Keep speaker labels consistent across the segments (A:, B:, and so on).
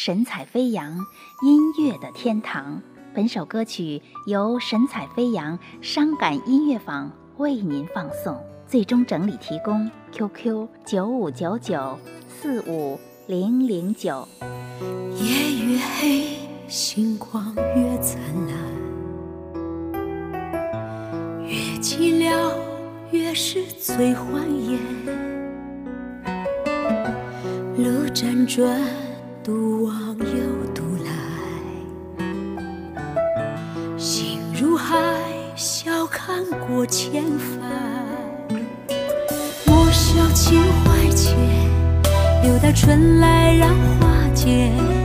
A: 神采飞扬，音乐的天堂。本首歌曲由神采飞扬伤感音乐坊为您放送，最终整理提供 QQ 九五九九四五零零九。
B: 夜越黑，星光越灿烂，越寂寥，越是最欢颜。路辗转，独往又独来，心如海，笑看过千帆。莫笑情怀浅，留待春来染花间。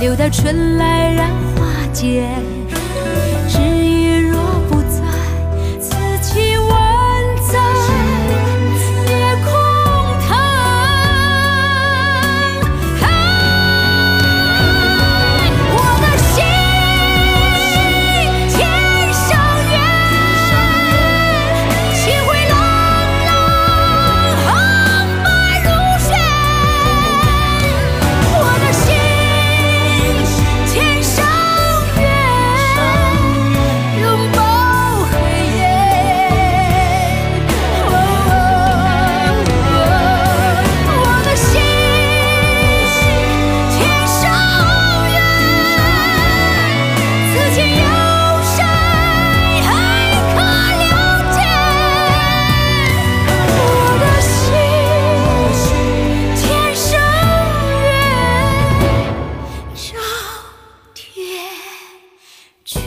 B: 留到春来染花结。却